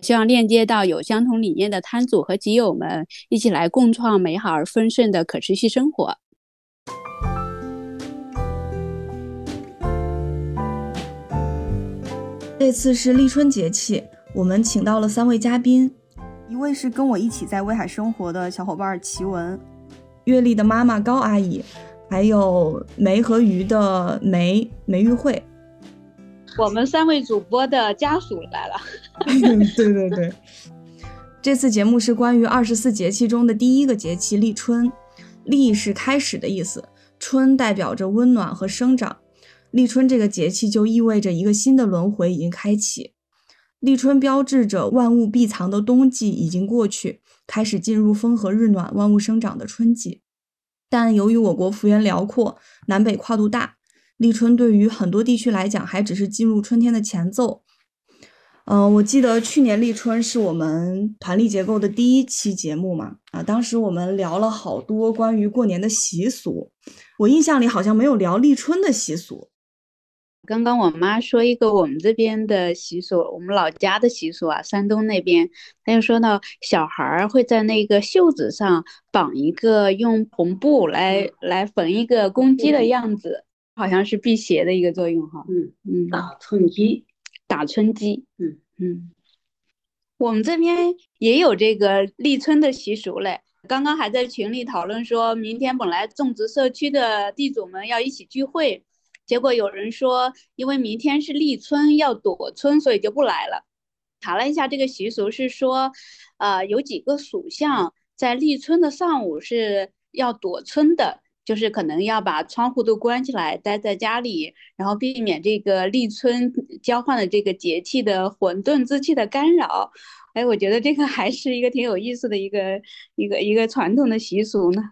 希望链接到有相同理念的摊主和集友们，一起来共创美好而丰盛的可持续生活。这次是立春节气，我们请到了三位嘉宾，一位是跟我一起在威海生活的小伙伴齐文，月丽的妈妈高阿姨，还有梅和鱼的梅梅玉慧。我们三位主播的家属来了。对对对，这次节目是关于二十四节气中的第一个节气立春。立是开始的意思，春代表着温暖和生长。立春这个节气就意味着一个新的轮回已经开启。立春标志着万物闭藏的冬季已经过去，开始进入风和日暖、万物生长的春季。但由于我国幅员辽阔，南北跨度大。立春对于很多地区来讲，还只是进入春天的前奏。嗯，我记得去年立春是我们团力结构的第一期节目嘛，啊，当时我们聊了好多关于过年的习俗，我印象里好像没有聊立春的习俗。刚刚我妈说一个我们这边的习俗，我们老家的习俗啊，山东那边，她就说到小孩儿会在那个袖子上绑一个用红布来来缝一个公鸡的样子。好像是辟邪的一个作用哈，嗯嗯，打春鸡，打春鸡，嗯嗯，我们这边也有这个立春的习俗嘞。刚刚还在群里讨论，说明天本来种植社区的地主们要一起聚会，结果有人说，因为明天是立春要躲春，所以就不来了。查了一下这个习俗是说，呃，有几个属相在立春的上午是要躲春的。就是可能要把窗户都关起来，待在家里，然后避免这个立春交换的这个节气的混沌之气的干扰。哎，我觉得这个还是一个挺有意思的一个一个一个传统的习俗呢。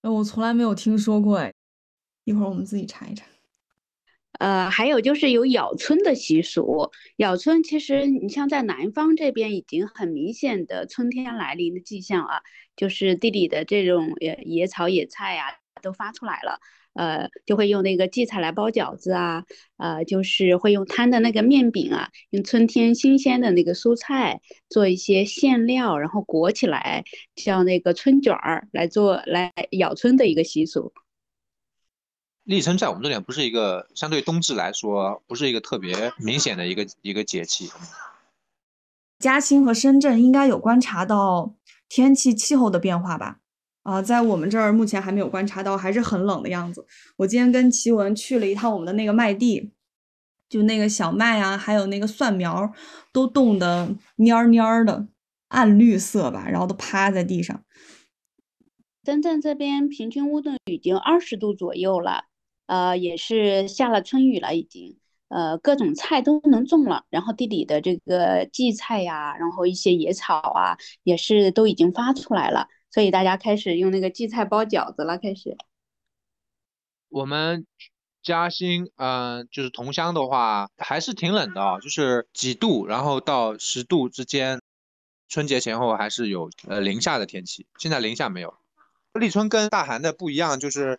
哎，我从来没有听说过，哎，一会儿我们自己查一查。呃，还有就是有咬春的习俗。咬春其实你像在南方这边已经很明显的春天来临的迹象啊，就是地里的这种野野草野菜呀都发出来了。呃，就会用那个荠菜来包饺子啊，呃，就是会用摊的那个面饼啊，用春天新鲜的那个蔬菜做一些馅料，然后裹起来，叫那个春卷儿来做来咬春的一个习俗。立春在我们这里不是一个相对冬至来说，不是一个特别明显的一个一个节气。嘉兴和深圳应该有观察到天气气候的变化吧？啊，在我们这儿目前还没有观察到，还是很冷的样子。我今天跟奇文去了一趟我们的那个麦地，就那个小麦啊，还有那个蒜苗，都冻得蔫蔫的，暗绿色吧，然后都趴在地上。深圳这边平均温度已经二十度左右了。呃，也是下了春雨了，已经，呃，各种菜都能种了，然后地里的这个荠菜呀，然后一些野草啊，也是都已经发出来了，所以大家开始用那个荠菜包饺子了，开始。我们嘉兴，嗯，就是同乡的话，还是挺冷的啊，就是几度，然后到十度之间，春节前后还是有呃零下的天气，现在零下没有。立春跟大寒的不一样，就是。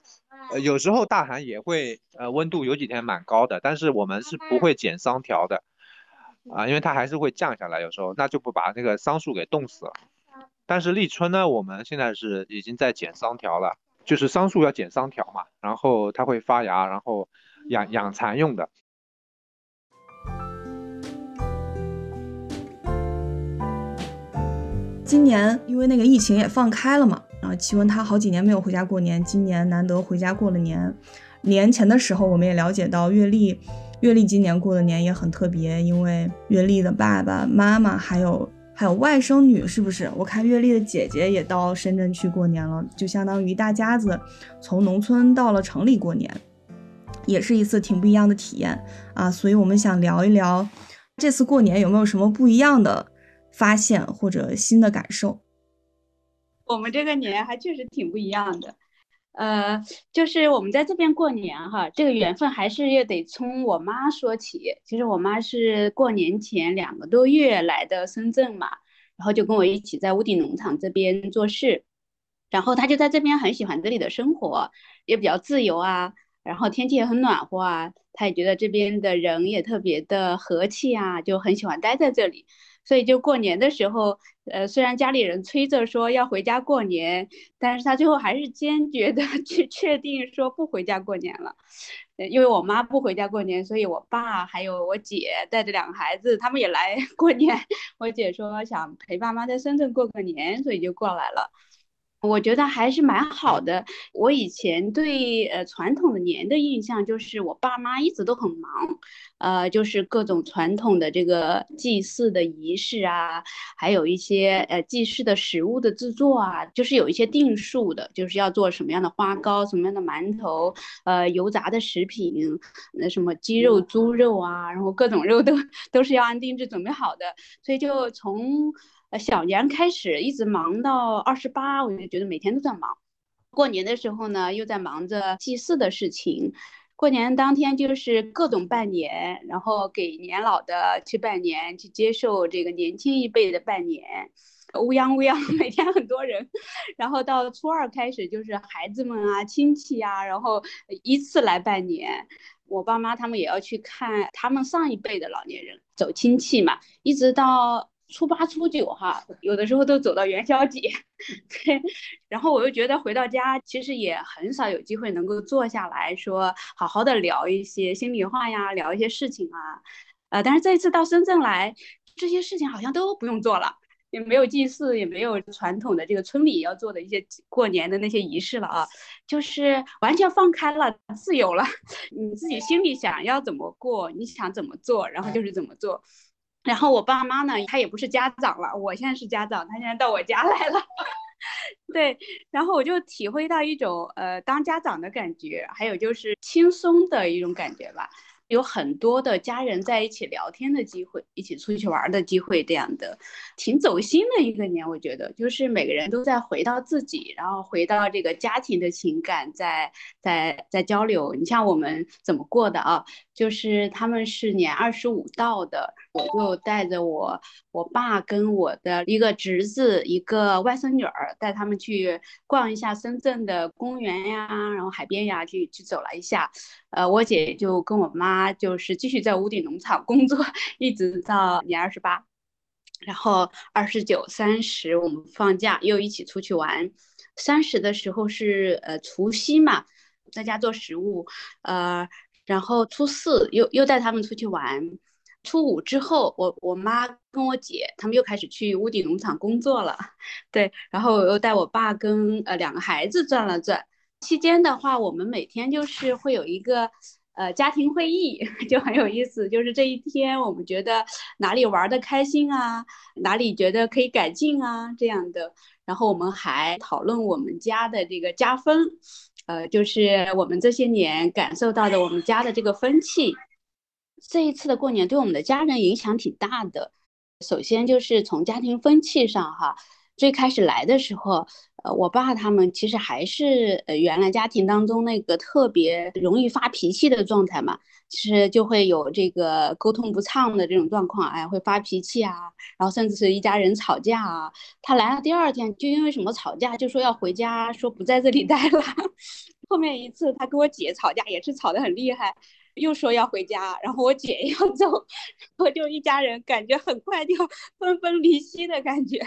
呃，有时候大寒也会，呃，温度有几天蛮高的，但是我们是不会剪桑条的，啊，因为它还是会降下来，有时候那就不把那个桑树给冻死了。但是立春呢，我们现在是已经在剪桑条了，就是桑树要剪桑条嘛，然后它会发芽，然后养养蚕用的。今年因为那个疫情也放开了嘛。啊，奇文他好几年没有回家过年，今年难得回家过了年。年前的时候，我们也了解到，月丽，月丽今年过的年也很特别，因为月丽的爸爸妈妈还有还有外甥女，是不是？我看月丽的姐姐也到深圳去过年了，就相当于一大家子从农村到了城里过年，也是一次挺不一样的体验啊。所以我们想聊一聊这次过年有没有什么不一样的发现或者新的感受。我们这个年还确实挺不一样的。呃，就是我们在这边过年哈，这个缘分还是要得从我妈说起。其实我妈是过年前两个多月来的深圳嘛，然后就跟我一起在屋顶农场这边做事，然后她就在这边很喜欢这里的生活，也比较自由啊，然后天气也很暖和啊，她也觉得这边的人也特别的和气啊，就很喜欢待在这里。所以就过年的时候，呃，虽然家里人催着说要回家过年，但是他最后还是坚决的 去确定说不回家过年了。因为我妈不回家过年，所以我爸还有我姐带着两个孩子，他们也来 过年。我姐说想陪爸妈在深圳过个年，所以就过来了。我觉得还是蛮好的。我以前对呃传统的年的印象就是我爸妈一直都很忙，呃，就是各种传统的这个祭祀的仪式啊，还有一些呃祭祀的食物的制作啊，就是有一些定数的，就是要做什么样的花糕、什么样的馒头，呃，油炸的食品，那什么鸡肉、猪肉啊，然后各种肉都 都是要按定制准备好的，所以就从。小年开始一直忙到二十八，我就觉得每天都在忙。过年的时候呢，又在忙着祭祀的事情。过年当天就是各种拜年，然后给年老的去拜年，去接受这个年轻一辈的拜年。乌泱乌泱，每天很多人。然后到初二开始就是孩子们啊、亲戚啊，然后依次来拜年。我爸妈他们也要去看他们上一辈的老年人，走亲戚嘛，一直到。初八、初九，哈，有的时候都走到元宵节，对。然后我又觉得回到家，其实也很少有机会能够坐下来说好好的聊一些心里话呀，聊一些事情啊。呃，但是这一次到深圳来，这些事情好像都不用做了，也没有祭祀，也没有传统的这个村里要做的一些过年的那些仪式了啊，就是完全放开了，自由了，你自己心里想要怎么过，你想怎么做，然后就是怎么做。然后我爸妈呢，他也不是家长了，我现在是家长，他现在到我家来了，对，然后我就体会到一种呃当家长的感觉，还有就是轻松的一种感觉吧。有很多的家人在一起聊天的机会，一起出去玩的机会，这样的挺走心的一个年。我觉得就是每个人都在回到自己，然后回到这个家庭的情感，在在在交流。你像我们怎么过的啊？就是他们是年二十五到的，我就带着我我爸跟我的一个侄子，一个外甥女儿，带他们去逛一下深圳的公园呀，然后海边呀，去去走了一下。呃，我姐就跟我妈就是继续在屋顶农场工作，一直到年二十八，然后二十九、三十我们放假又一起出去玩。三十的时候是呃除夕嘛，在家做食物，呃，然后初四又又带他们出去玩。初五之后，我我妈跟我姐他们又开始去屋顶农场工作了，对，然后我又带我爸跟呃两个孩子转了转。期间的话，我们每天就是会有一个呃家庭会议，就很有意思。就是这一天，我们觉得哪里玩的开心啊，哪里觉得可以改进啊，这样的。然后我们还讨论我们家的这个家风，呃，就是我们这些年感受到的我们家的这个风气。这一次的过年对我们的家人影响挺大的。首先就是从家庭风气上哈，最开始来的时候。呃，我爸他们其实还是呃原来家庭当中那个特别容易发脾气的状态嘛，其实就会有这个沟通不畅的这种状况，哎，会发脾气啊，然后甚至是一家人吵架啊。他来了第二天就因为什么吵架，就说要回家，说不在这里待了。后面一次他跟我姐吵架也是吵得很厉害，又说要回家，然后我姐要 走，我就一家人感觉很快就 分崩离析的感觉。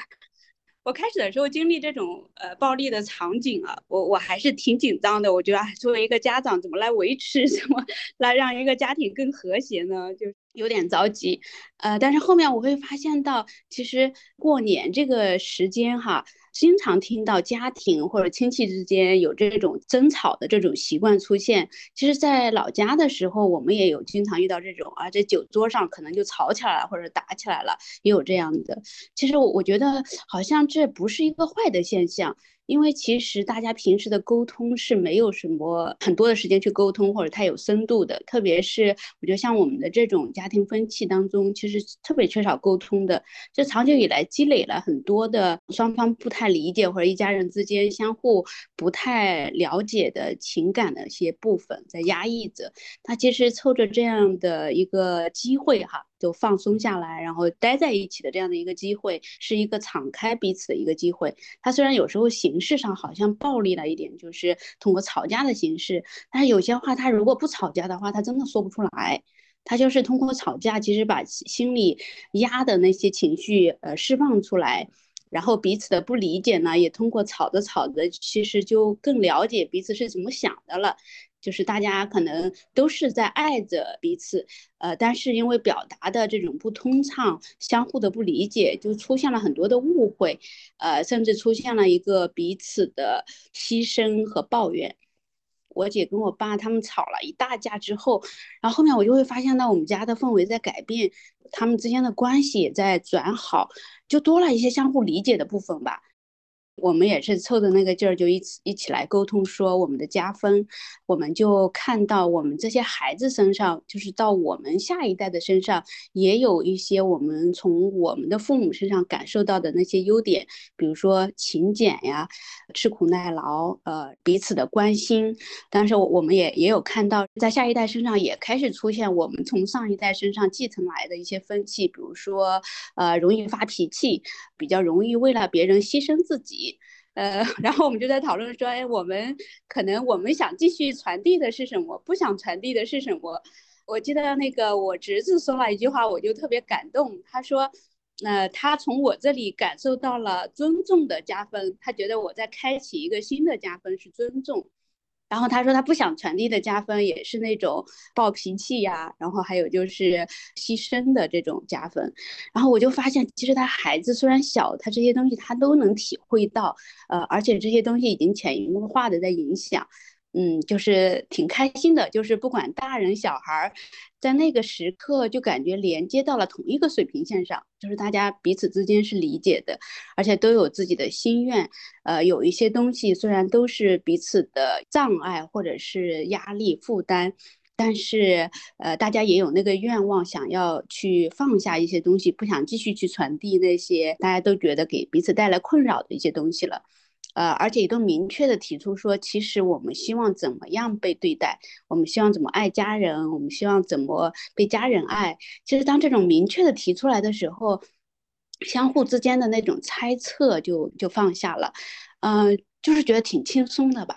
我开始的时候经历这种呃暴力的场景啊，我我还是挺紧张的。我觉得作为一个家长，怎么来维持，怎么来让一个家庭更和谐呢？就有点着急，呃，但是后面我会发现到，其实过年这个时间哈，经常听到家庭或者亲戚之间有这种争吵的这种习惯出现。其实，在老家的时候，我们也有经常遇到这种啊，在酒桌上可能就吵起来了或者打起来了，也有这样的。其实我我觉得好像这不是一个坏的现象。因为其实大家平时的沟通是没有什么很多的时间去沟通，或者太有深度的。特别是我觉得像我们的这种家庭分歧当中，其实特别缺少沟通的。这长久以来积累了很多的双方不太理解，或者一家人之间相互不太了解的情感的一些部分在压抑着。他其实凑着这样的一个机会哈。就放松下来，然后待在一起的这样的一个机会，是一个敞开彼此的一个机会。他虽然有时候形式上好像暴力了一点，就是通过吵架的形式，但是有些话他如果不吵架的话，他真的说不出来。他就是通过吵架，其实把心里压的那些情绪呃释放出来，然后彼此的不理解呢，也通过吵着吵着，其实就更了解彼此是怎么想的了。就是大家可能都是在爱着彼此，呃，但是因为表达的这种不通畅，相互的不理解，就出现了很多的误会，呃，甚至出现了一个彼此的牺牲和抱怨。我姐跟我爸他们吵了一大架之后，然后后面我就会发现到我们家的氛围在改变，他们之间的关系也在转好，就多了一些相互理解的部分吧。我们也是凑着那个劲儿，就一起一起来沟通，说我们的加分，我们就看到我们这些孩子身上，就是到我们下一代的身上，也有一些我们从我们的父母身上感受到的那些优点，比如说勤俭呀、吃苦耐劳，呃，彼此的关心。但是我们也也有看到，在下一代身上也开始出现我们从上一代身上继承来的一些风气，比如说，呃，容易发脾气，比较容易为了别人牺牲自己。呃，然后我们就在讨论说，哎，我们可能我们想继续传递的是什么？不想传递的是什么？我记得那个我侄子说了一句话，我就特别感动。他说，呃，他从我这里感受到了尊重的加分，他觉得我在开启一个新的加分是尊重。然后他说他不想传递的加分也是那种暴脾气呀，然后还有就是牺牲的这种加分。然后我就发现，其实他孩子虽然小，他这些东西他都能体会到，呃，而且这些东西已经潜移默化的在影响。嗯，就是挺开心的，就是不管大人小孩，在那个时刻就感觉连接到了同一个水平线上，就是大家彼此之间是理解的，而且都有自己的心愿。呃，有一些东西虽然都是彼此的障碍或者是压力负担，但是呃，大家也有那个愿望，想要去放下一些东西，不想继续去传递那些大家都觉得给彼此带来困扰的一些东西了。呃，而且也都明确的提出说，其实我们希望怎么样被对待，我们希望怎么爱家人，我们希望怎么被家人爱。其实当这种明确的提出来的时候，相互之间的那种猜测就就放下了，嗯，就是觉得挺轻松的吧。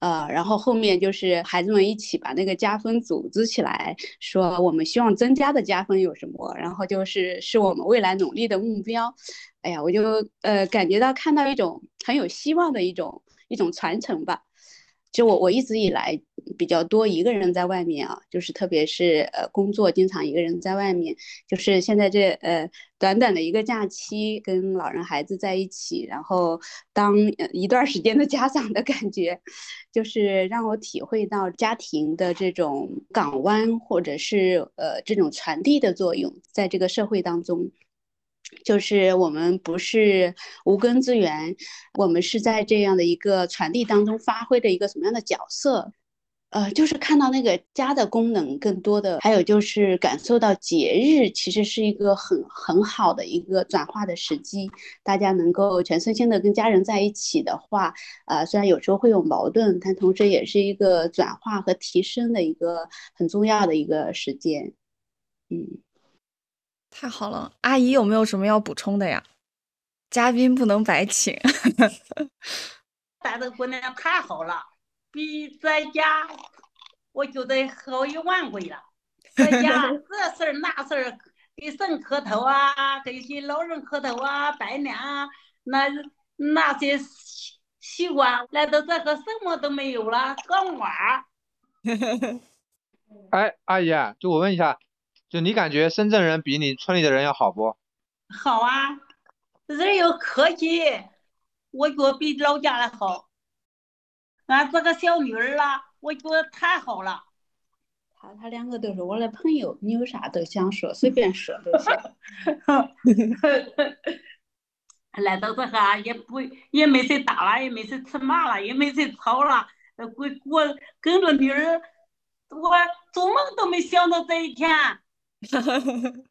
呃，然后后面就是孩子们一起把那个加分组织起来，说我们希望增加的加分有什么，然后就是是我们未来努力的目标。哎呀，我就呃感觉到看到一种很有希望的一种一种传承吧。就我我一直以来比较多一个人在外面啊，就是特别是呃工作经常一个人在外面，就是现在这呃短短的一个假期，跟老人孩子在一起，然后当一段时间的家长的感觉，就是让我体会到家庭的这种港湾或者是呃这种传递的作用，在这个社会当中。就是我们不是无根之源，我们是在这样的一个传递当中发挥的一个什么样的角色？呃，就是看到那个家的功能更多的，还有就是感受到节日其实是一个很很好的一个转化的时机。大家能够全身心的跟家人在一起的话，呃，虽然有时候会有矛盾，但同时也是一个转化和提升的一个很重要的一个时间。嗯。太好了，阿姨有没有什么要补充的呀？嘉宾不能白请。咱这个姑娘太好了，比在家我觉得好一万倍了。在家 这事儿那事儿，给神磕头啊，给一些老人磕头啊，拜年啊，那那些习惯来到这个什么都没有了，搞娃。哎，阿姨，就我问一下。就你感觉深圳人比你村里的人要好不？好啊，人又客气，我觉得比老家的好。俺这个小女儿啦，我觉得太好了。他他两个都是我的朋友，你有啥都想说，随便说都行。来到这哈也不也没谁打了，也没谁吃骂了，也没谁吵了。呃，我我跟着女儿，我做梦都没想到这一天。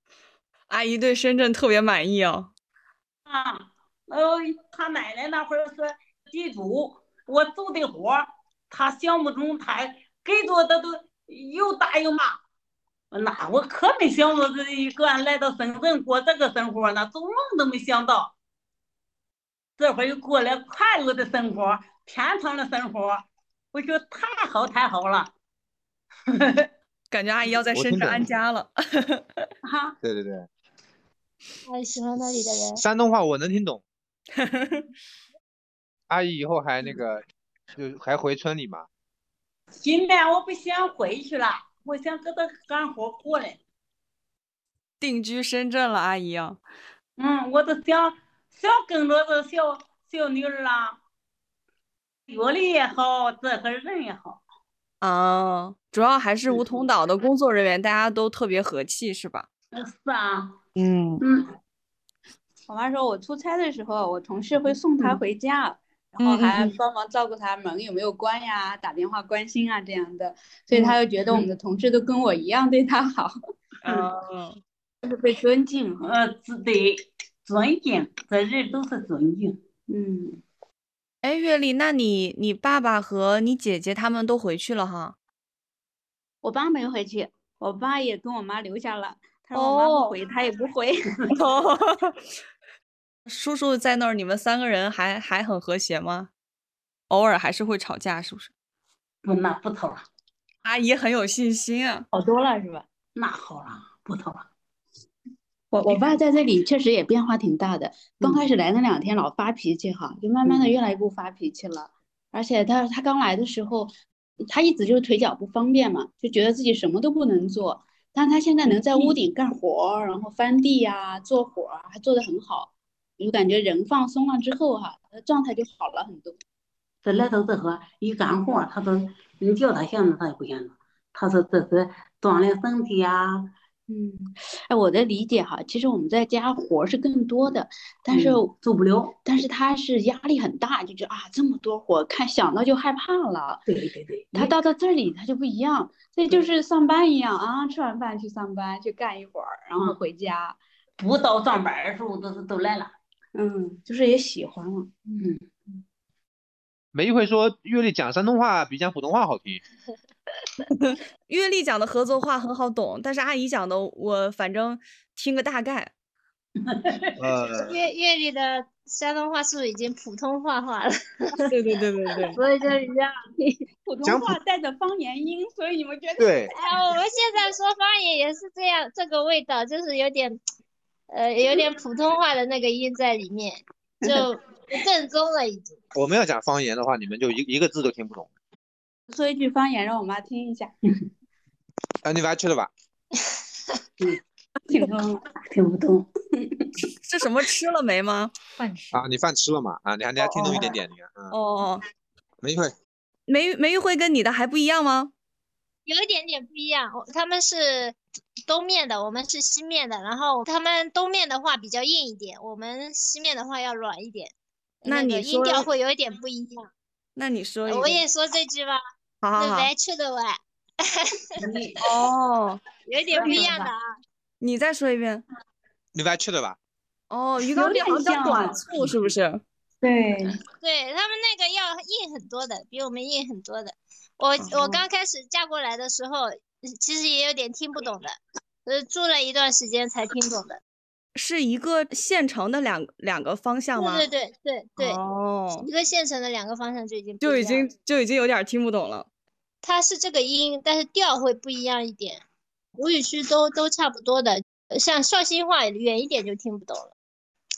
阿姨对深圳特别满意哦。啊，呃，他奶奶那会儿是地主，我做的活儿，他项目中他给多的都又打又骂。那我可没想到这一个来到深圳过这个生活呢，做梦都没想到。这会儿又过了快乐的生活，天堂的生活，我觉得太好太好了。感觉阿姨要在深圳安家了。哈，对对对，太喜欢那里的人。山东话我能听懂。阿姨以后还那个，就还回村里吗？今年我不想回去了，我想搁这干活过来。定居深圳了，阿姨啊。嗯，我都想想跟着这小小女儿啦，学历也好，这个人也好。啊，主要还是梧桐岛的工作人员，大家都特别和气，是吧？是啊。嗯嗯。我妈说我出差的时候，我同事会送她回家，然后还帮忙照顾她门有没有关呀，打电话关心啊这样的，所以她就觉得我们的同事都跟我一样对她好。嗯。就是被尊敬，呃，对，尊敬，这人都是尊敬。嗯。哎，月丽，那你你爸爸和你姐姐他们都回去了哈？我爸没回去，我爸也跟我妈留下了。他说我妈不回，他也不回。叔叔在那儿，你们三个人还还很和谐吗？偶尔还是会吵架，是不是？不，那不吵了。阿姨很有信心啊，好多了是吧？那好了，不吵了。我我爸在这里确实也变化挺大的。刚开始来那两天老发脾气哈，就慢慢的越来越不发脾气了。而且他他刚来的时候，他一直就是腿脚不方便嘛，就觉得自己什么都不能做。但他现在能在屋顶干活，然后翻地呀、做活儿，还做得很好。我感觉人放松了之后哈，他状态就好了很多。这来到这和一干活，他都你叫他闲着，他也不闲着。他说这是锻炼身体呀。嗯，哎，我的理解哈，其实我们在家活是更多的，但是做不了。但是他是压力很大，就觉得啊这么多活，看想到就害怕了。对对对。他到到这里他就不一样，这就是上班一样啊，吃完饭去上班去干一会儿，然后回家。不到上班的时候都是都来了。嗯，就是也喜欢了。嗯。梅一会说月丽讲山东话比讲普通话好听。月丽讲的合作话很好懂，但是阿姨讲的我反正听个大概。呃，月月丽的山东话是不是已经普通话化了？对对对对对。所以就是这样普通话带着方言音，所以你们觉得？对。哎，我们现在说方言也是这样，这个味道就是有点，呃，有点普通话的那个音在里面，就不正宗了已经。我们要讲方言的话，你们就一一个字都听不懂。说一句方言让我妈听一下。啊，你完去了吧？嗯，听不懂，听不懂。是什么吃了没吗？饭吃啊，你饭吃了吗？啊，你还你还听懂一点点，你看。哦。梅玉慧。梅梅玉慧跟你的还不一样吗？有一点点不一样，他们是东面的，我们是西面的。然后他们东面的话比较硬一点，我们西面的话要软一点。那你音调会有一点不一样。那你说，我也说这句吧。好好好。来吃的碗。哦，有点不一样的啊。你再说一遍。你来吃的吧。哦，鱼缸店好像短促，是不是？对。对他们那个要硬很多的，比我们硬很多的。我我刚开始嫁过来的时候，其实也有点听不懂的，呃，住了一段时间才听懂的。是一个县城的两两个方向吗？对对对对对。哦。一个县城的两个方向就已经就已经就已经有点听不懂了。它是这个音，但是调会不一样一点。吴语区都都差不多的，像绍兴话远一点就听不懂了。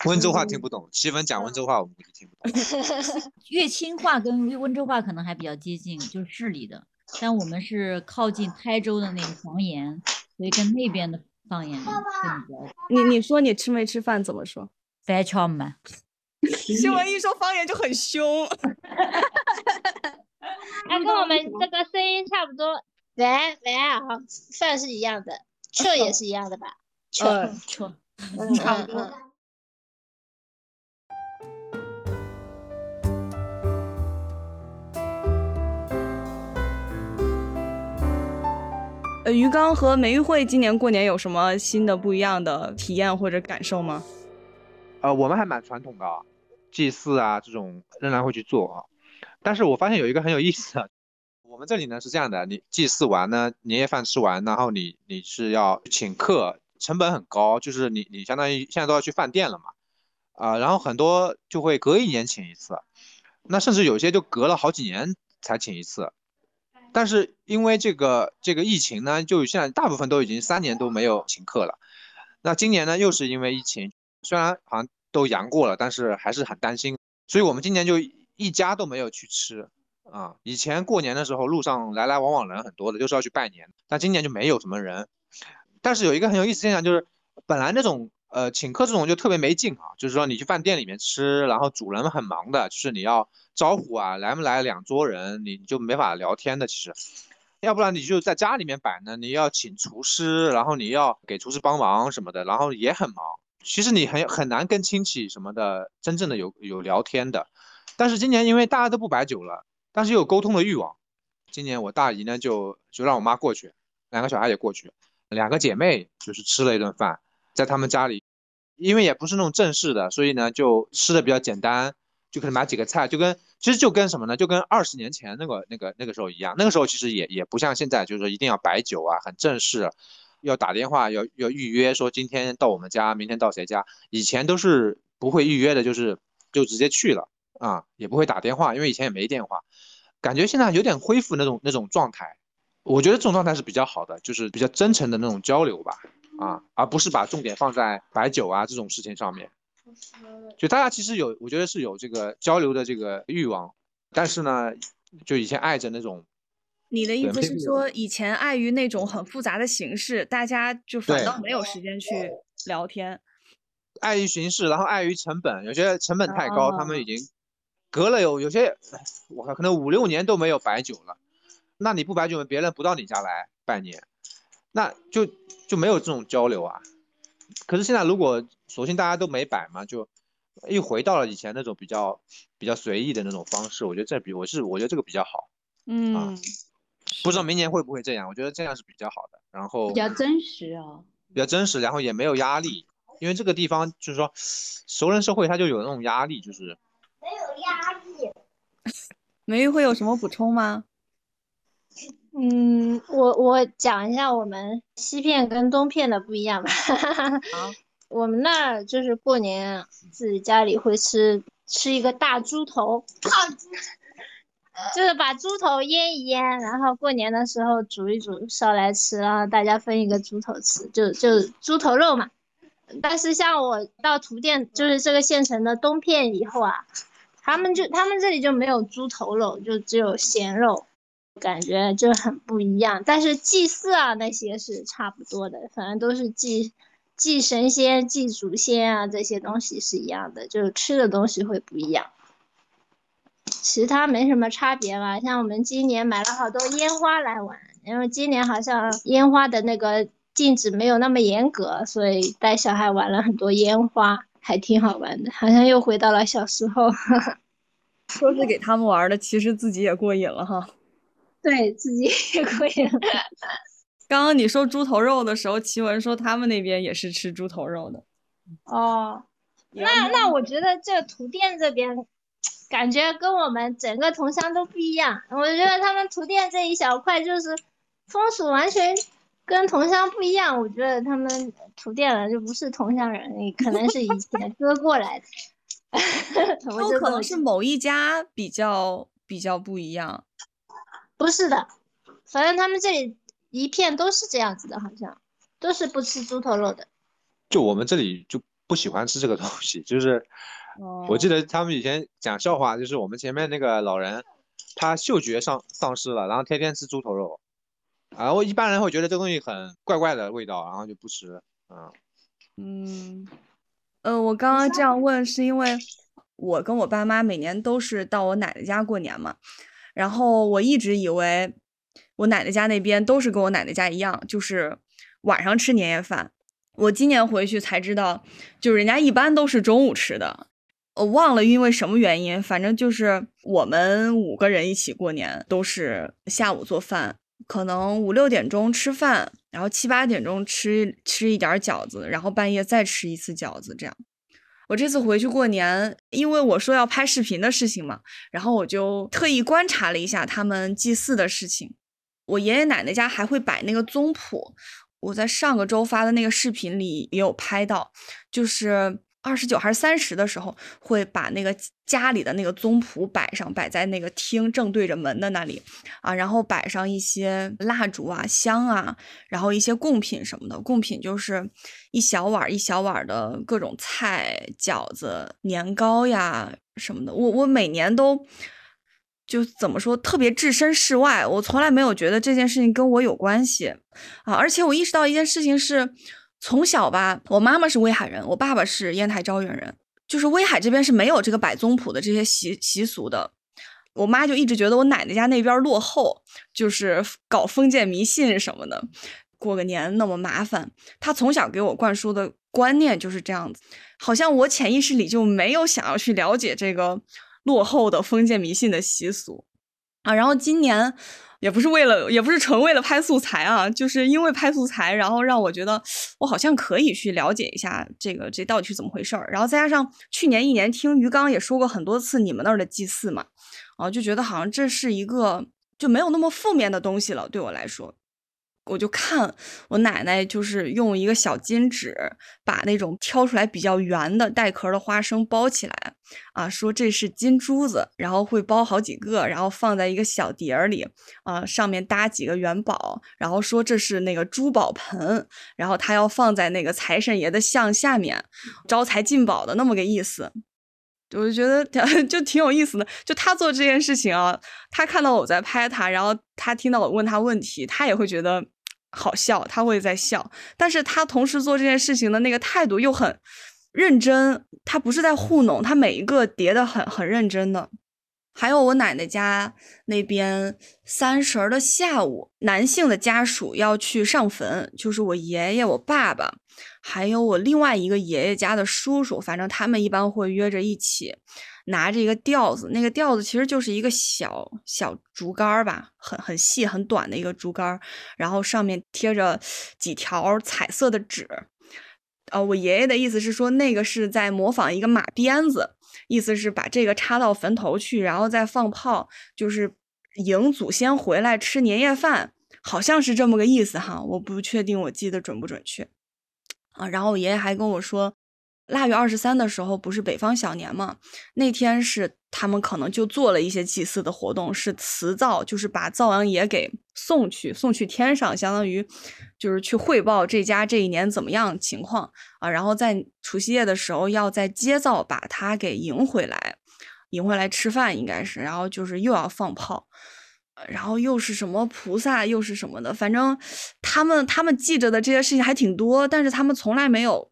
温州话听不懂，七分讲温州话我们就听不懂。乐清话跟温州话可能还比较接近，就是市里的，但我们是靠近台州的那个黄岩，所以跟那边的方言你你说你吃没吃饭怎么说？白敲门。新闻一说方言就很凶。哎，跟我们这个声音差不多。喂喂啊，饭是一样的，错也是一样的吧？错呃，错，嗯嗯呃，鱼缸和梅玉会今年过年有什么新的不一样的体验或者感受吗？呃，我们还蛮传统的，祭祀啊这种仍然会去做啊。但是我发现有一个很有意思的，我们这里呢是这样的，你祭祀完呢，年夜饭吃完，然后你你是要请客，成本很高，就是你你相当于现在都要去饭店了嘛，啊、然后很多就会隔一年请一次，那甚至有些就隔了好几年才请一次。但是因为这个这个疫情呢，就现在大部分都已经三年都没有请客了。那今年呢，又是因为疫情，虽然好像都阳过了，但是还是很担心，所以我们今年就一家都没有去吃啊。以前过年的时候，路上来来往往人很多的，就是要去拜年，但今年就没有什么人。但是有一个很有意思现象，就是本来那种呃请客这种就特别没劲啊，就是说你去饭店里面吃，然后主人很忙的，就是你要招呼啊，来不来两桌人，你就没法聊天的。其实，要不然你就在家里面摆呢，你要请厨师，然后你要给厨师帮忙什么的，然后也很忙。其实你很很难跟亲戚什么的真正的有有聊天的。但是今年因为大家都不摆酒了，但是又有沟通的欲望，今年我大姨呢就就让我妈过去，两个小孩也过去，两个姐妹就是吃了一顿饭，在他们家里，因为也不是那种正式的，所以呢就吃的比较简单，就可能买几个菜，就跟其实就跟什么呢，就跟二十年前那个那个那个时候一样，那个时候其实也也不像现在，就是说一定要摆酒啊，很正式，要打电话要要预约，说今天到我们家，明天到谁家，以前都是不会预约的，就是就直接去了啊，也不会打电话，因为以前也没电话，感觉现在有点恢复那种那种状态，我觉得这种状态是比较好的，就是比较真诚的那种交流吧，啊，而不是把重点放在白酒啊这种事情上面。就大家其实有，我觉得是有这个交流的这个欲望，但是呢，就以前爱着那种，你的意思是说，以前碍于那种很复杂的形式，大家就反倒没有时间去聊天。碍于形式，然后碍于成本，有些成本太高，他们已哦经隔了有有些，我靠，可能五六年都没有白酒了。那你不白酒，别人不到你家来拜年，那就就没有这种交流啊。可是现在如果索性大家都没摆嘛，就又回到了以前那种比较比较随意的那种方式。我觉得这比我是我觉得这个比较好，嗯，不知道明年会不会这样？我觉得这样是比较好的，然后比较真实哦。比较真实，然后也没有压力，因为这个地方就是说熟人社会它就有那种压力，就是没有压力 梅玉会有什么补充吗？嗯，我我讲一下我们西片跟东片的不一样吧。我们那儿就是过年自己家里会吃吃一个大猪头，就是把猪头腌一腌，然后过年的时候煮一煮烧来吃，然后大家分一个猪头吃，就就猪头肉嘛。但是像我到图店，就是这个县城的东片以后啊，他们就他们这里就没有猪头肉，就只有咸肉。感觉就很不一样。但是祭祀啊那些是差不多的，反正都是祭祭神仙、祭祖先啊这些东西是一样的，就是吃的东西会不一样。其他没什么差别吧。像我们今年买了好多烟花来玩，因为今年好像烟花的那个禁止没有那么严格，所以带小孩玩了很多烟花，还挺好玩的，好像又回到了小时候。说是给他们玩的，其实自己也过瘾了哈。对自己也过瘾了。刚刚你说猪头肉的时候，奇文说他们那边也是吃猪头肉的。哦，那那我觉得这图店这边感觉跟我们整个桐乡都不一样。我觉得他们图店这一小块就是风俗完全跟桐乡不一样。我觉得他们图店人就不是桐乡人，可能是以前 割过来的。都可能是某一家比较比较不一样。不是的，反正他们这里一片都是这样子的，好像都是不吃猪头肉的。就我们这里就不喜欢吃这个东西，就是我记得他们以前讲笑话，就是我们前面那个老人，他嗅觉丧丧失了，然后天天吃猪头肉，然后一般人会觉得这东西很怪怪的味道，然后就不吃。嗯，嗯，呃，我刚刚这样问是因为我跟我爸妈每年都是到我奶奶家过年嘛，然后我一直以为我奶奶家那边都是跟我奶奶家一样，就是晚上吃年夜饭。我今年回去才知道，就是人家一般都是中午吃的。我忘了因为什么原因，反正就是我们五个人一起过年都是下午做饭，可能五六点钟吃饭，然后七八点钟吃吃一点饺子，然后半夜再吃一次饺子，这样。我这次回去过年，因为我说要拍视频的事情嘛，然后我就特意观察了一下他们祭祀的事情。我爷爷奶奶家还会摆那个宗谱，我在上个周发的那个视频里也有拍到，就是。二十九还是三十的时候，会把那个家里的那个宗谱摆上，摆在那个厅正对着门的那里啊，然后摆上一些蜡烛啊、香啊，然后一些贡品什么的。贡品就是一小碗一小碗的各种菜、饺子、年糕呀什么的。我我每年都就怎么说，特别置身事外，我从来没有觉得这件事情跟我有关系啊。而且我意识到一件事情是。从小吧，我妈妈是威海人，我爸爸是烟台招远人，就是威海这边是没有这个摆宗谱的这些习习俗的。我妈就一直觉得我奶奶家那边落后，就是搞封建迷信什么的，过个年那么麻烦。她从小给我灌输的观念就是这样子，好像我潜意识里就没有想要去了解这个落后的封建迷信的习俗啊。然后今年。也不是为了，也不是纯为了拍素材啊，就是因为拍素材，然后让我觉得我好像可以去了解一下这个这到底是怎么回事儿。然后再加上去年一年听于刚也说过很多次你们那儿的祭祀嘛，啊，就觉得好像这是一个就没有那么负面的东西了，对我来说。我就看我奶奶，就是用一个小金纸把那种挑出来比较圆的带壳的花生包起来，啊，说这是金珠子，然后会包好几个，然后放在一个小碟儿里，啊，上面搭几个元宝，然后说这是那个珠宝盆，然后他要放在那个财神爷的像下面，招财进宝的那么个意思。我就觉得 就挺有意思的，就他做这件事情啊，他看到我在拍他，然后他听到我问他问题，他也会觉得好笑，他会在笑。但是他同时做这件事情的那个态度又很认真，他不是在糊弄，他每一个叠的很很认真的。还有我奶奶家那边三十儿的下午，男性的家属要去上坟，就是我爷爷、我爸爸。还有我另外一个爷爷家的叔叔，反正他们一般会约着一起，拿着一个吊子，那个吊子其实就是一个小小竹竿儿吧，很很细很短的一个竹竿儿，然后上面贴着几条彩色的纸。呃，我爷爷的意思是说，那个是在模仿一个马鞭子，意思是把这个插到坟头去，然后再放炮，就是迎祖先回来吃年夜饭，好像是这么个意思哈，我不确定我记得准不准确。啊，然后我爷爷还跟我说，腊月二十三的时候不是北方小年嘛？那天是他们可能就做了一些祭祀的活动，是辞灶，就是把灶王爷给送去，送去天上，相当于就是去汇报这家这一年怎么样情况啊。然后在除夕夜的时候要在接灶，把他给迎回来，迎回来吃饭应该是，然后就是又要放炮。然后又是什么菩萨，又是什么的，反正他们他们记着的这些事情还挺多，但是他们从来没有，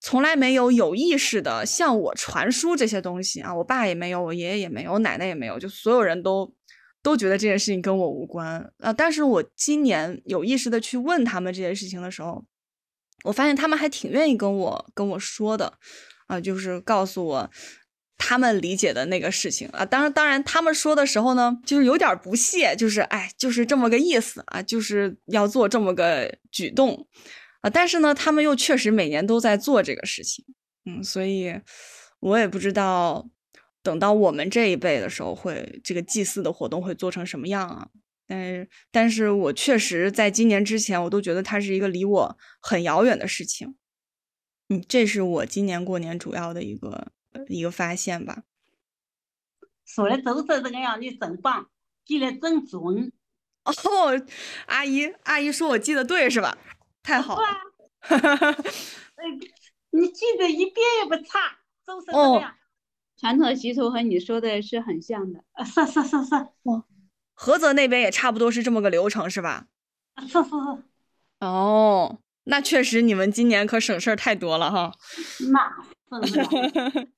从来没有有意识的向我传输这些东西啊！我爸也没有，我爷爷也没有，我奶奶也没有，就所有人都都觉得这件事情跟我无关啊！但是我今年有意识的去问他们这件事情的时候，我发现他们还挺愿意跟我跟我说的啊，就是告诉我。他们理解的那个事情啊，当然，当然，他们说的时候呢，就是有点不屑，就是哎，就是这么个意思啊，就是要做这么个举动啊。但是呢，他们又确实每年都在做这个事情，嗯，所以我也不知道等到我们这一辈的时候，会这个祭祀的活动会做成什么样啊。但是，但是我确实在今年之前，我都觉得它是一个离我很遥远的事情，嗯，这是我今年过年主要的一个。一个发现吧，说的都是这个样，你真棒，记得真准。哦，阿姨，阿姨说我记得对是吧？太好了。你记得一遍也不差，都是这样。传统习俗和你说的是很像的。啊，是是是是。哦，菏泽那边也差不多是这么个流程是吧？是是是，哦，那确实你们今年可省事儿太多了哈。那是的。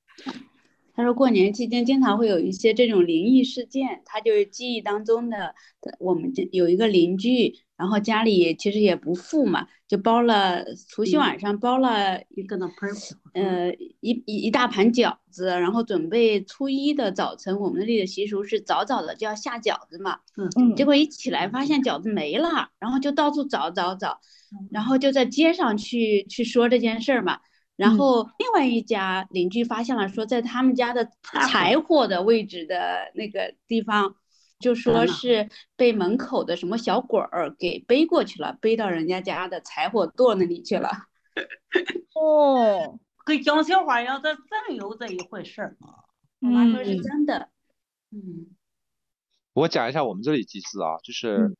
他说过年期间经常会有一些这种灵异事件，他就是记忆当中的，我们这有一个邻居，然后家里其实也不富嘛，就包了除夕晚上包了一个那盆儿，呃一一一大盘饺子，然后准备初一的早晨，我们那里的习俗是早早的就要下饺子嘛，嗯。结果一起来发现饺子没了，然后就到处找找找，然后就在街上去去说这件事儿嘛。然嗯后另外一家邻居发现了，说在他们家的柴火的位置的那个地方，就说是被门口的什么小鬼儿给背过去了，背到人家家的柴火垛那里去了。哦，跟讲笑话一样，这真有这一回事儿。我妈说是嗯真的。嗯我讲一下我们这里祭祀啊，就是嗯，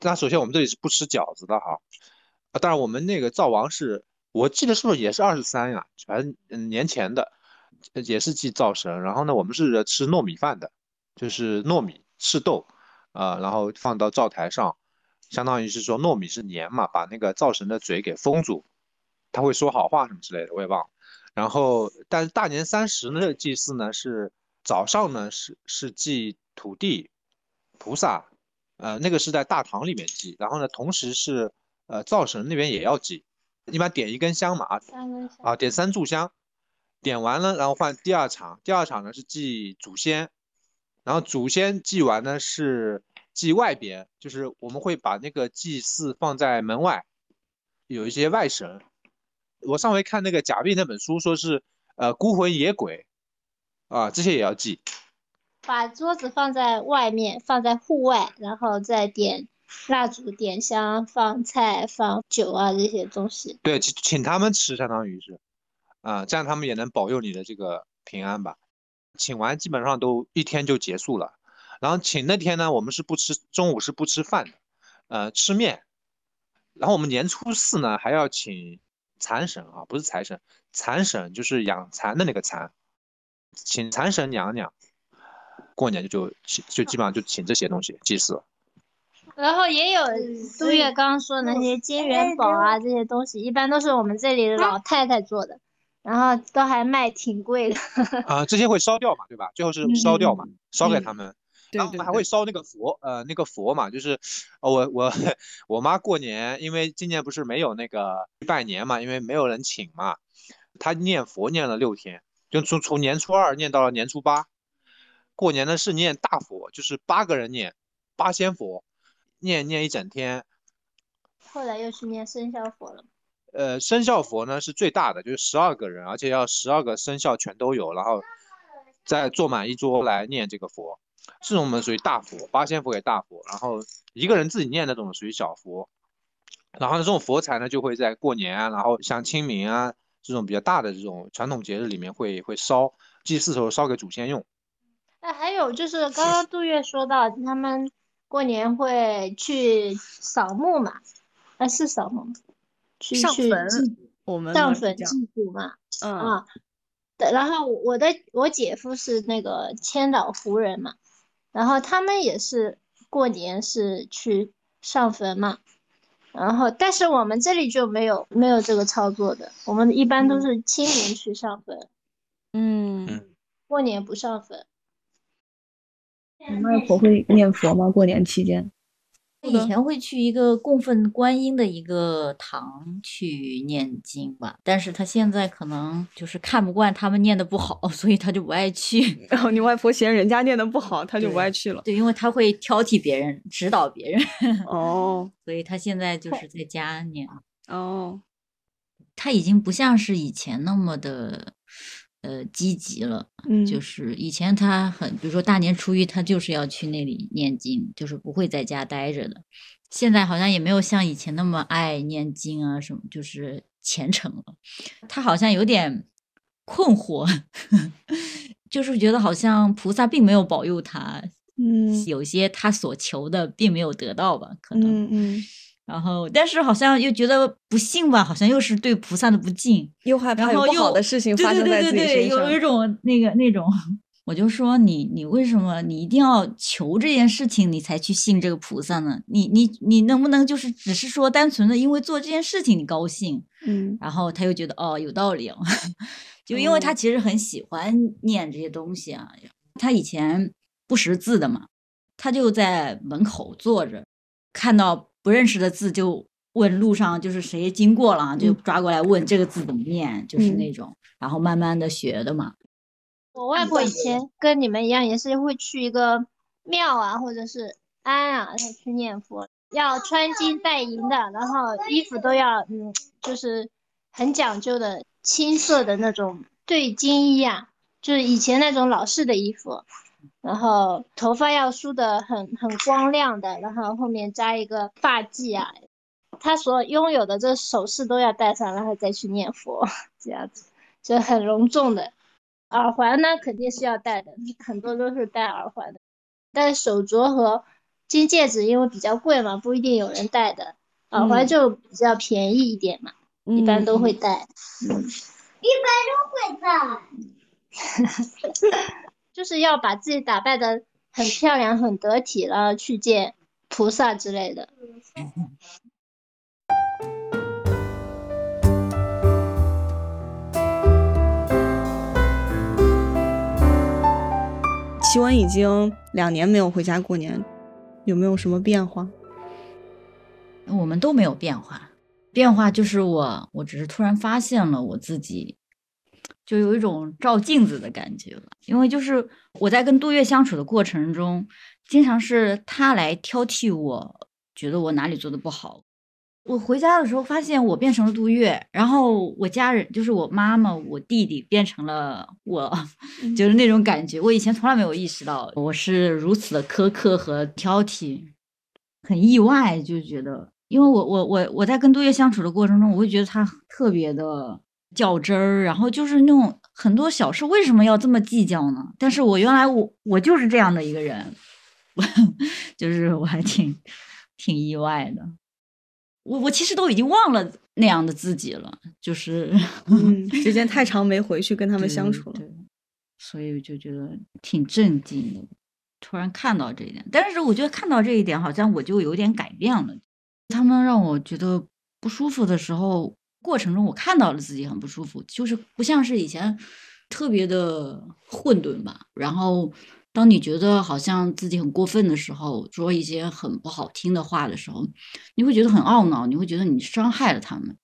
那首先我们这里是不吃饺子的哈，啊，当然我们那个灶王是，我记得是不是也是二十三呀？反正嗯年前的，呃也是祭灶神。然后呢，我们是吃糯米饭的，就是糯米赤豆，啊、然后放到灶台上，相当于是说糯米是黏嘛，把那个灶神的嘴给封住，他会说好话什么之类的，我也忘了。然后，但是大年三十呢，这个祭祀呢是早上呢是是祭土地、菩萨，呃，那个是在大堂里面祭，然后呢，同时是呃灶神那边也要祭，一般点一根香嘛，啊啊，点三炷香，点完了，然后换第二场，第二场呢是祭祖先，然后祖先祭完呢是祭外边，就是我们会把那个祭祀放在门外，有一些外神。我上回看那个贾碧那本书，说是呃孤魂野鬼，啊这些也要祭。把桌子放在外面，放在户外，然后再点蜡烛、点香、放菜、放酒啊这些东西。对，请请他们吃，相当于是，啊、这样他们也能保佑你的这个平安吧。请完基本上都一天就结束了，然后请那天呢，我们是不吃，中午是不吃饭的，呃，吃面。然后我们年初四呢还要请蚕神啊，不是财神，蚕神就是养蚕的那个蚕，请蚕神娘娘。过年就就就基本上就请这些东西祭祀。然后也有杜月刚说的那些金元宝啊这些东西，一般都是我们这里的老太太做的，然后都还卖挺贵的。啊、这些会烧掉嘛，对吧？最后是烧掉嘛，烧给嗯他们。然后我们还会烧那个佛，呃，那个佛嘛，就是，呃我我我妈过年，因为今年不是没有那个拜年嘛，因为没有人请嘛，她念佛念了六天，就从从年初二念到了年初八。过年呢是念大佛，就是八个人念八仙佛，念念一整天。后来又去念生肖佛了。呃，生肖佛呢是最大的，就是十二个人，而且要十二个生肖全都有，然后再坐满一桌来念这个佛。这种我们属于大佛，八仙佛也大佛，然后一个人自己念那种属于小佛。然后呢，这种佛材呢就会在过年啊，然后像清明啊这种比较大的这种传统节日里面会会烧，祭祀时候烧给祖先用。那还有就是刚刚杜月说到，他们过年会去扫墓嘛？啊，是扫墓，去去上坟我们上坟祭祖嘛。嗯啊，对，然后我的我姐夫是那个千岛湖人嘛，然后他们也是过年是去上坟嘛，然后但是我们这里就没有没有这个操作的，我们一般都是清明去上坟，嗯，嗯过年不上坟。你外婆会念佛吗？过年期间？以前会去一个供奉观音的一个堂去念经吧，但是他现在可能就是看不惯他们念的不好，所以他就不爱去。然 后你外婆嫌人家念的不好，他就不爱去了。对，因为他会挑剔别人，指导别人，哦 所以他现在就是在家念。哦，他已经不像是以前那么的呃积极了，嗯，就是以前他很，比如说大年初一，他就是要去那里念经，就是不会在家待着的。现在好像也没有像以前那么爱念经啊，什么就是虔诚了。他好像有点困惑，就是觉得好像菩萨并没有保佑他，嗯有些他所求的并没有得到吧，可能。嗯嗯，然后，但是好像又觉得不信吧，好像又是对菩萨的不敬。又害怕有不好的事情对对发生在自己对对对，身上。有一种那个那种我就说你你为什么你一定要求这件事情你才去信这个菩萨呢？你你你能不能就是只是说单纯的因为做这件事情你高兴？嗯然后他又觉得哦有道理哦，就因为他其实很喜欢念这些东西啊，他以前不识字的嘛，他就在门口坐着，看到不认识的字就问路上就是谁经过了啊，就抓过来问这个字怎么念，就是嗯那种，然后慢慢的学的嘛。我外婆以前跟你们一样，也是会去一个庙啊，或者是庵啊，她去念佛，要穿金戴银的，然后衣服都要嗯，就是很讲究的青色的那种对襟衣啊，就是以前那种老式的衣服，然后头发要梳的很很光亮的，然后后面扎一个发髻啊，他所拥有的这首饰都要戴上，然后再去念佛，这样子就很隆重的。耳环呢肯定是要戴的，很多都是戴耳环的。但手镯和金戒指因为比较贵嘛，不一定有人戴的。耳环嗯就比较便宜一点嘛，一般都会戴嗯戴。会在。就是要把自己打扮的很漂亮、很得体，然后去见菩萨之类的。奇文已经两年没有回家过年，有没有什么变化？我们都没有变化，变化就是我，我只是突然发现了我自己，就有一种照镜子的感觉吧。因为就是我在跟杜月相处的过程中，经常是他来挑剔我，觉得我哪里做的不好。我回家的时候发现我变成了杜月，然后我家人就是我妈妈、我弟弟变成了我，就是那种感觉。我以前从来没有意识到我是如此的苛刻和挑剔，很意外，就觉得，因为我我我我在跟杜月相处的过程中，我会觉得他特别的较真儿，然后就是那种很多小事为什么要这么计较呢？但是我原来我我就是这样的一个人，就是我还挺挺意外的。我我其实都已经忘了那样的自己了，就是 嗯，时间太长没回去跟他们相处了。对，所以我就觉得挺震惊的。突然看到这一点，但是我觉得看到这一点，好像我就有点改变了。他们让我觉得不舒服的时候，过程中我看到了自己很不舒服，就是不像是以前特别的混沌吧。然后，当你觉得好像自己很过分的时候，说一些很不好听的话的时候，你会觉得很懊恼，你会觉得你伤害了他们。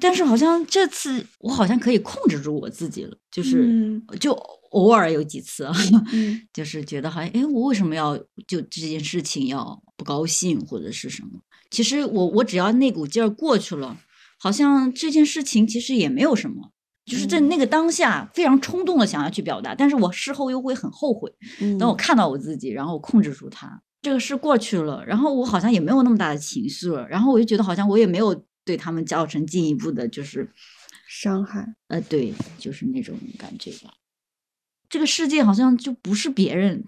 但是好像这次我好像可以控制住我自己了，就是、嗯就偶尔有几次啊，嗯 就是觉得好像，哎，我为什么要就这件事情要不高兴或者是什么？其实我我只要那股劲儿过去了，好像这件事情其实也没有什么，就是在那个当下非常冲动的想要去表达，但是我事后又会很后悔。嗯，当我看到我自己，然后我控制住它，这个事过去了，然后我好像也没有那么大的情绪了，然后我就觉得好像我也没有对他们造成进一步的，就是伤害。呃，对，就是那种感觉吧。这个世界好像就不是别人，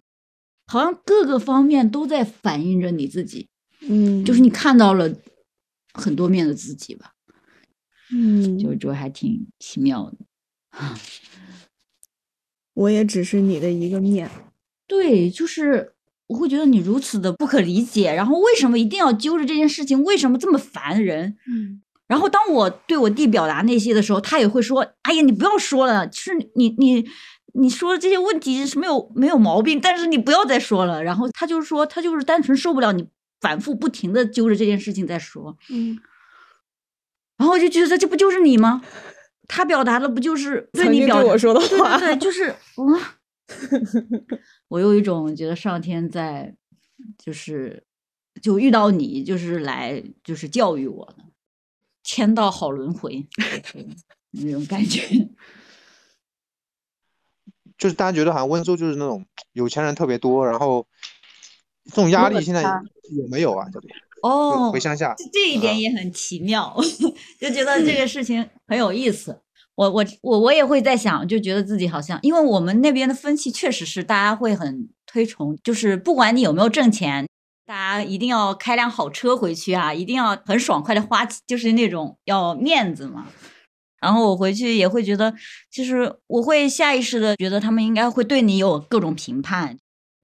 好像各个方面都在反映着你自己，嗯，就是你看到了很多面的自己吧，嗯，就就还挺奇妙的。我也只是你的一个面。对，就是我会觉得你如此的不可理解，然后为什么一定要揪着这件事情？为什么这么烦人？嗯然后当我对我弟表达那些的时候，他也会说：“哎呀，你不要说了，是你你你说的这些问题是没有没有毛病，但是你不要再说了。”然后他就是说，他就是单纯受不了你反复不停的揪着这件事情在说，嗯，然后我就觉得这不就是你吗？他表达的不就是对你表我说的对话对对，就是 嗯，我有一种觉得上天在就是就遇到你，就是来就是教育我的。天道好轮回，那种感觉。就是大家觉得好像温州就是那种有钱人特别多，然后这种压力现在有没有啊？这里哦回乡下，这这一点也很奇妙，就觉得这个事情很有意思。我我我我也会在想，就觉得自己好像，因为我们那边的风气确实是大家会很推崇，就是不管你有没有挣钱，大家一定要开辆好车回去啊，一定要很爽快的花，就是那种要面子嘛。然后我回去也会觉得，其实我会下意识的觉得他们应该会对你有各种评判，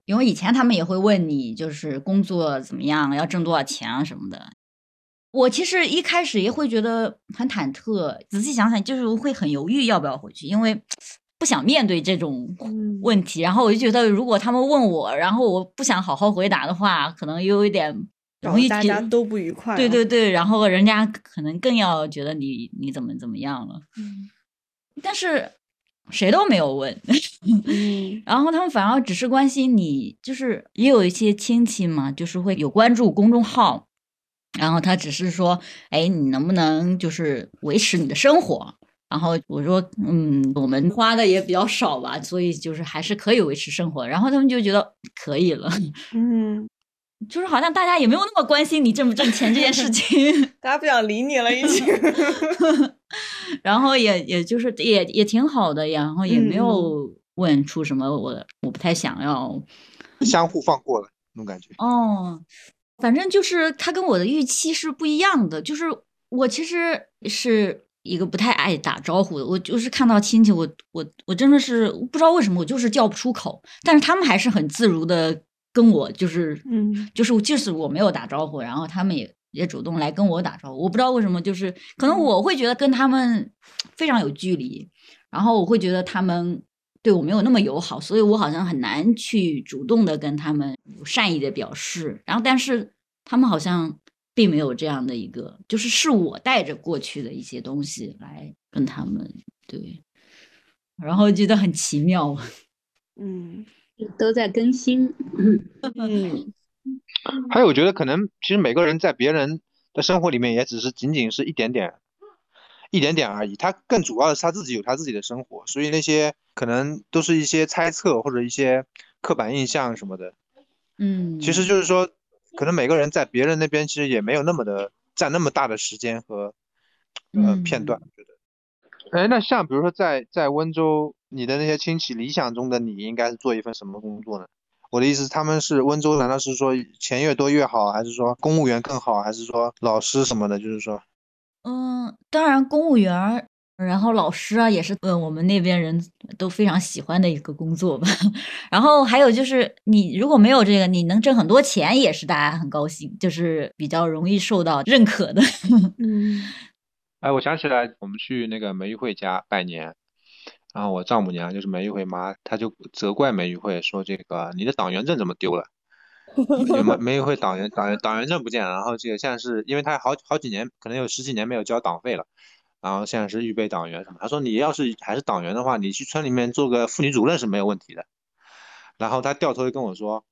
因为以前他们也会问你，就是工作怎么样，要挣多少钱啊什么的。我其实一开始也会觉得很忐忑，仔细想想，就是会很犹豫要不要回去，因为不想面对这种问题。然后我就觉得，如果他们问我，然后我不想好好回答的话，可能又有一点容易大家都不愉快。对对对，然后人家可能更要觉得你你怎么怎么样了。嗯，但是谁都没有问，嗯然后他们反而只是关心你，就是也有一些亲戚嘛，就是会有关注公众号。然后他只是说，哎，你能不能就是维持你的生活？然后我说，嗯，我们花的也比较少吧，所以就是还是可以维持生活。然后他们就觉得可以了，嗯，就是好像大家也没有那么关心你挣不挣钱这件事情，大家不想理你了，已经。然后也也就是也也挺好的，然后也没有问出什么我我不太想要，相互放过了那种感觉。哦。反正就是他跟我的预期是不一样的，就是我其实是一个不太爱打招呼的，我就是看到亲戚，我我我真的是不知道为什么，我就是叫不出口，但是他们还是很自如的跟我，就是嗯，就是即使我没有打招呼，然后他们也也主动来跟我打招呼，我不知道为什么，就是可能我会觉得跟他们非常有距离，然后我会觉得他们。对我没有那么友好，所以我好像很难去主动的跟他们有善意的表示。然后，但是他们好像并没有这样的一个，就是是我带着过去的一些东西来跟他们对，然后觉得很奇妙。嗯，都在更新。嗯，还有，我觉得可能其实每个人在别人的生活里面，也只是仅仅是一点点。一点点而已，他更主要的是他自己有他自己的生活，所以那些可能都是一些猜测或者一些刻板印象什么的。嗯，其实就是说，可能每个人在别人那边其实也没有那么的占那么大的时间和呃片段。我觉得，哎，那像比如说在在温州，你的那些亲戚理想中的你应该是做一份什么工作呢？我的意思，他们是温州，难道是说钱越多越好，还是说公务员更好，还是说老师什么的？就是说。嗯，当然，公务员，然后老师啊，也是呃我们那边人都非常喜欢的一个工作吧。然后还有就是，你如果没有这个，你能挣很多钱，也是大家很高兴，就是比较容易受到认可的。嗯，哎，我想起来，我们去那个梅玉慧家拜年，然后我丈母娘就是梅玉慧妈，她就责怪梅玉慧说：“这个你的党员证怎么丢了？” 梅梅玉慧党员党员党员证不见了，然后这个现在是因为他好好几年，可能有十几年没有交党费了，然后现在是预备党员什么。她说你要是还是党员的话，你去村里面做个妇女主任是没有问题的。然后她掉头就跟我说，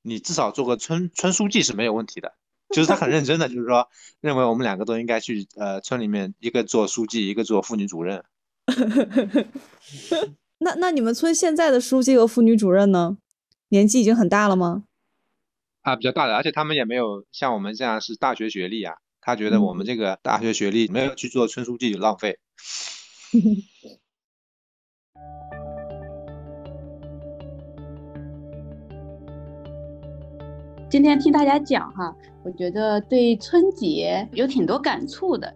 你至少做个村村书记是没有问题的。就是他很认真的，就是说认为我们两个都应该去呃村里面一个做书记，一个做妇女主任。那那你们村现在的书记和妇女主任呢？年纪已经很大了吗？啊，比较大的，而且他们也没有像我们这样是大学学历啊。他觉得我们这个大学学历没有去做村书记浪费。今天听大家讲哈，我觉得对春节有挺多感触的，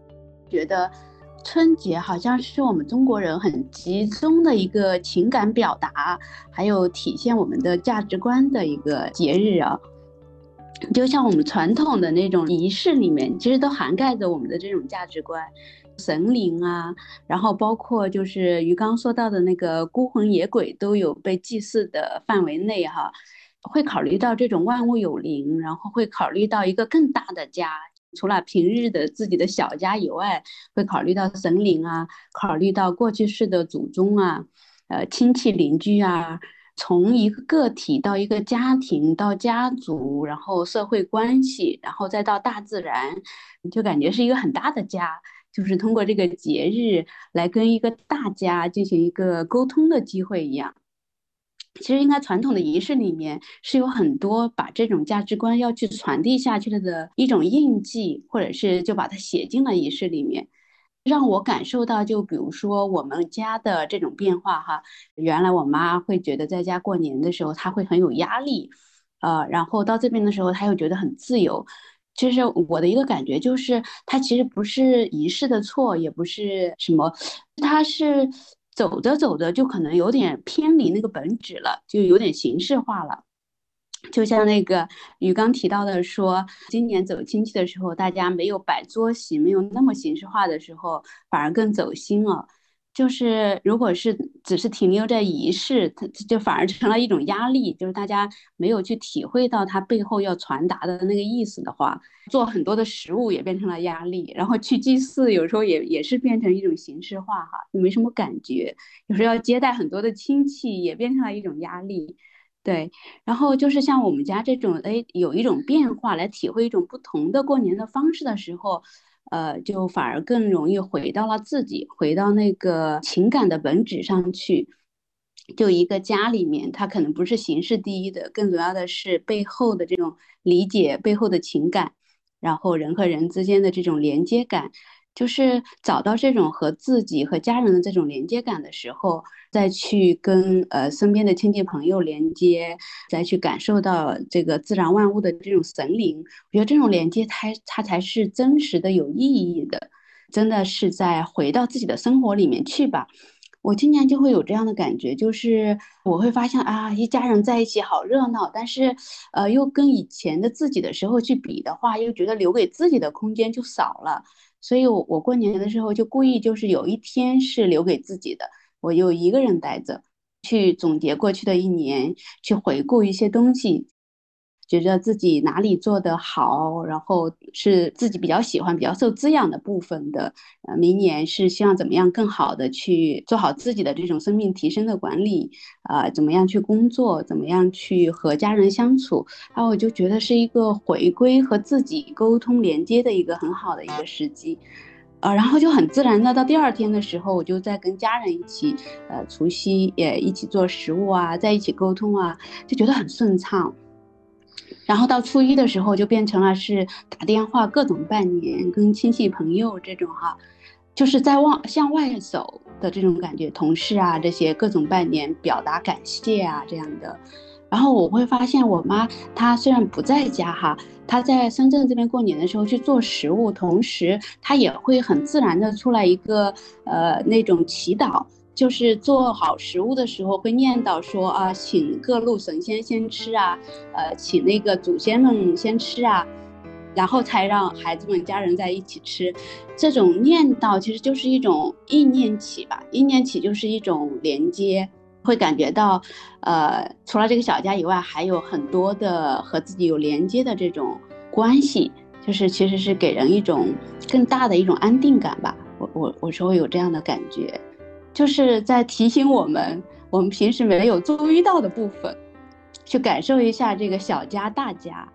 觉得春节好像是我们中国人很集中的一个情感表达，还有体现我们的价值观的一个节日啊。就像我们传统的那种仪式里面，其实都涵盖着我们的这种价值观，神灵啊，然后包括就是于刚说到的那个孤魂野鬼都有被祭祀的范围内哈，会考虑到这种万物有灵，然后会考虑到一个更大的家，除了平日的自己的小家以外，会考虑到神灵啊，考虑到过去式的祖宗啊，呃亲戚邻居啊。从一个个体到一个家庭，到家族，然后社会关系，然后再到大自然，你就感觉是一个很大的家。就是通过这个节日来跟一个大家进行一个沟通的机会一样。其实应该传统的仪式里面是有很多把这种价值观要去传递下去了的一种印记，或者是就把它写进了仪式里面。让我感受到，就比如说我们家的这种变化哈，原来我妈会觉得在家过年的时候，她会很有压力，呃，然后到这边的时候，她又觉得很自由，其实我的一个感觉，就是它其实不是仪式的错，也不是什么，它是走着走着就可能有点偏离那个本质了，就有点形式化了。就像那个于刚提到的，说今年走亲戚的时候，大家没有摆桌席，没有那么形式化的时候，反而更走心了。就是如果是只是停留在仪式，它就反而成了一种压力，就是大家没有去体会到它背后要传达的那个意思的话，做很多的食物也变成了压力，然后去祭祀有时候也也是变成一种形式化哈，就没什么感觉。有时候要接待很多的亲戚，也变成了一种压力。对，然后就是像我们家这种，哎，有一种变化来体会一种不同的过年的方式的时候，呃，就反而更容易回到了自己，回到那个情感的本质上去。就一个家里面，它可能不是形式第一的，更主要的是背后的这种理解，背后的情感，然后人和人之间的这种连接感。就是找到这种和自己和家人的这种连接感的时候，再去跟呃身边的亲戚朋友连接，再去感受到这个自然万物的这种神灵，我觉得这种连接它它才是真实的有意义的，真的是在回到自己的生活里面去吧。我今年就会有这样的感觉，就是我会发现啊，一家人在一起好热闹，但是呃又跟以前的自己的时候去比的话，又觉得留给自己的空间就少了。所以，我我过年的时候就故意就是有一天是留给自己的，我就一个人待着，去总结过去的一年，去回顾一些东西。觉得自己哪里做得好，然后是自己比较喜欢、比较受滋养的部分的。呃，明年是希望怎么样更好的去做好自己的这种生命提升的管理，啊，怎么样去工作，怎么样去和家人相处，然后我就觉得是一个回归和自己沟通连接的一个很好的一个时机，呃，然后就很自然的到第二天的时候，我就在跟家人一起，呃，除夕也一起做食物啊，在一起沟通啊，就觉得很顺畅。然后到初一的时候，就变成了是打电话各种拜年，跟亲戚朋友这种哈，就是在往向外走的这种感觉，同事啊这些各种拜年，表达感谢啊这样的。然后我会发现，我妈她虽然不在家哈，她在深圳这边过年的时候去做食物，同时她也会很自然的出来一个呃那种祈祷。就是做好食物的时候会念叨说啊，请各路神仙先吃啊，呃，请那个祖先们先吃啊，然后才让孩子们家人在一起吃。这种念叨其实就是一种意念起吧，意念起就是一种连接，会感觉到，呃，除了这个小家以外，还有很多的和自己有连接的这种关系，就是其实是给人一种更大的一种安定感吧。我我我是会有这样的感觉。就是在提醒我们，我们平时没有注意到的部分，去感受一下这个小家大家。